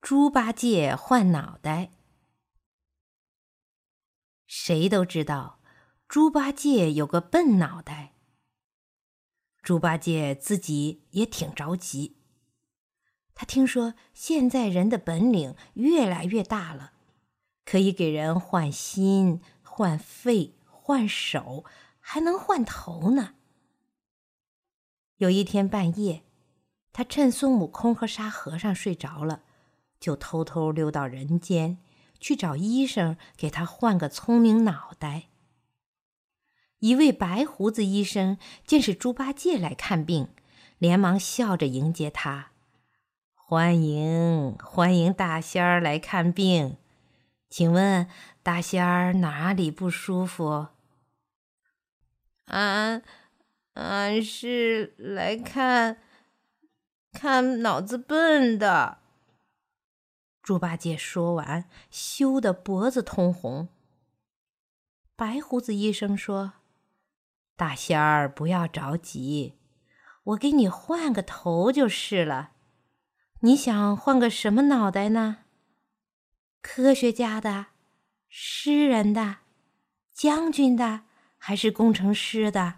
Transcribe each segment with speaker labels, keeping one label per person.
Speaker 1: 猪八戒换脑袋。谁都知道，猪八戒有个笨脑袋。猪八戒自己也挺着急。他听说现在人的本领越来越大了，可以给人换心、换肺、换手，还能换头呢。有一天半夜，他趁孙悟空和沙和尚睡着了。就偷偷溜到人间，去找医生给他换个聪明脑袋。一位白胡子医生见是猪八戒来看病，连忙笑着迎接他：“欢迎欢迎，大仙儿来看病，请问大仙儿哪里不舒服？”“
Speaker 2: 俺俺是来看看脑子笨的。”
Speaker 1: 猪八戒说完，羞得脖子通红。白胡子医生说：“大仙儿，不要着急，我给你换个头就是了。你想换个什么脑袋呢？科学家的、诗人的、将军的，还是工程师的？”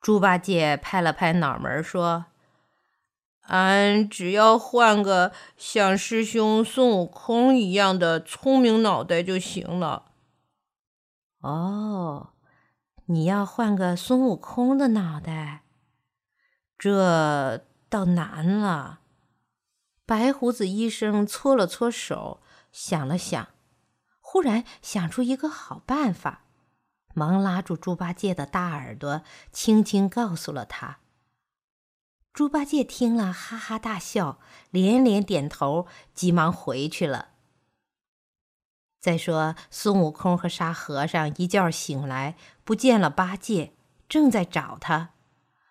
Speaker 1: 猪八戒拍了拍脑门说。
Speaker 2: 俺只要换个像师兄孙悟空一样的聪明脑袋就行了。
Speaker 1: 哦，你要换个孙悟空的脑袋，这倒难了。白胡子医生搓了搓手，想了想，忽然想出一个好办法，忙拉住猪八戒的大耳朵，轻轻告诉了他。猪八戒听了，哈哈大笑，连连点头，急忙回去了。再说，孙悟空和沙和尚一觉醒来，不见了八戒，正在找他，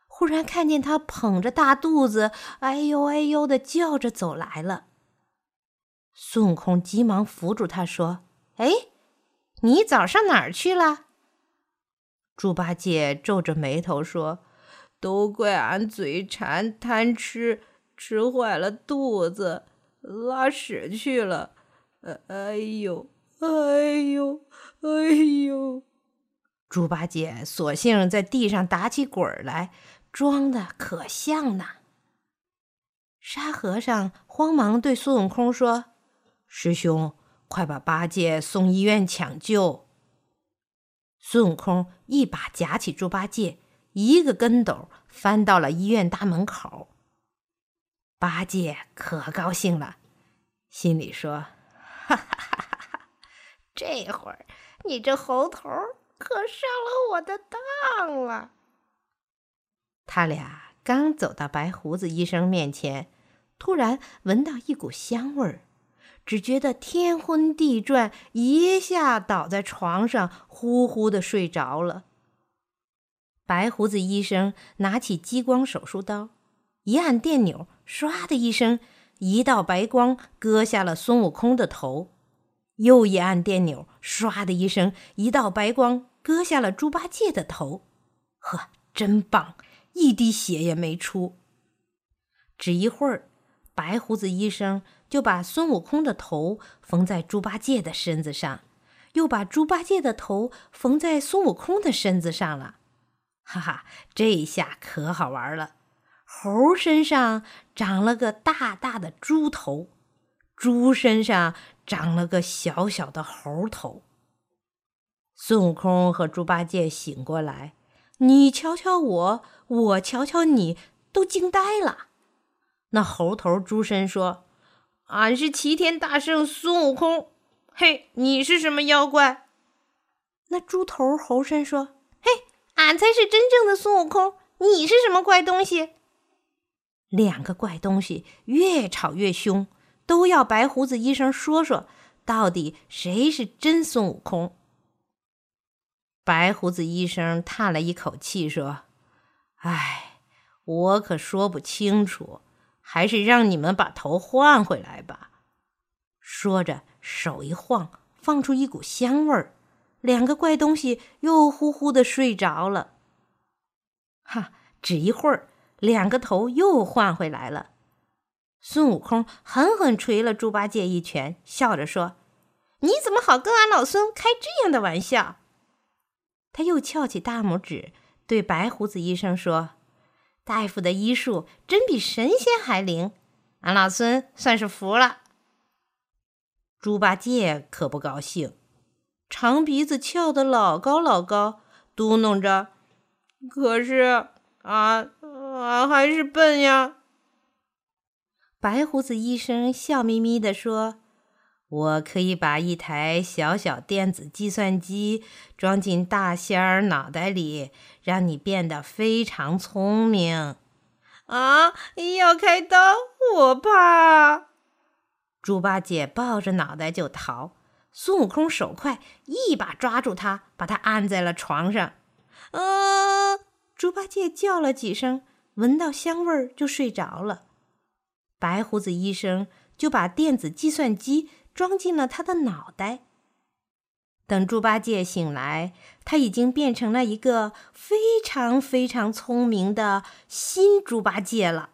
Speaker 1: 忽然看见他捧着大肚子，哎呦哎呦的叫着走来了。孙悟空急忙扶住他，说：“哎，你早上哪儿去了？”
Speaker 2: 猪八戒皱着眉头说。都怪俺嘴馋贪吃，吃坏了肚子，拉屎去了。哎呦，哎呦，哎呦！
Speaker 1: 猪八戒索性在地上打起滚来，装的可像呢。沙和尚慌忙对孙悟空说：“师兄，快把八戒送医院抢救。”孙悟空一把夹起猪八戒。一个跟斗翻到了医院大门口。八戒可高兴了，心里说：“ 哈哈哈哈！这会儿你这猴头可上了我的当了。”他俩刚走到白胡子医生面前，突然闻到一股香味儿，只觉得天昏地转，一下倒在床上，呼呼的睡着了。白胡子医生拿起激光手术刀，一按电钮，唰的一声，一道白光割下了孙悟空的头；又一按电钮，唰的一声，一道白光割下了猪八戒的头。呵，真棒，一滴血也没出。只一会儿，白胡子医生就把孙悟空的头缝在猪八戒的身子上，又把猪八戒的头缝在孙悟空的身子上了。哈哈，这下可好玩了！猴身上长了个大大的猪头，猪身上长了个小小的猴头。孙悟空和猪八戒醒过来，你瞧瞧我，我瞧瞧你，都惊呆了。那猴头猪身说：“俺是齐天大圣孙悟空。”嘿，你是什么妖怪？那猪头猴身说：“。”俺才是真正的孙悟空，你是什么怪东西？两个怪东西越吵越凶，都要白胡子医生说说，到底谁是真孙悟空？白胡子医生叹了一口气说：“唉，我可说不清楚，还是让你们把头换回来吧。”说着，手一晃，放出一股香味儿。两个怪东西又呼呼的睡着了。哈，只一会儿，两个头又换回来了。孙悟空狠狠捶了猪八戒一拳，笑着说：“你怎么好跟俺老孙开这样的玩笑？”他又翘起大拇指，对白胡子医生说：“大夫的医术真比神仙还灵，俺老孙算是服了。”猪八戒可不高兴，长鼻子翘得老高老高，嘟哝着：“
Speaker 2: 可是，俺俺还是笨呀。”
Speaker 1: 白胡子医生笑眯眯地说：“我可以把一台小小电子计算机装进大仙儿脑袋里，让你变得非常聪明。”
Speaker 2: 啊！要开刀，我怕。
Speaker 1: 猪八戒抱着脑袋就逃，孙悟空手快，一把抓住他，把他按在了床上。
Speaker 2: 啊！
Speaker 1: 猪八戒叫了几声，闻到香味儿就睡着了。白胡子医生就把电子计算机装进了他的脑袋。等猪八戒醒来，他已经变成了一个非常非常聪明的新猪八戒了。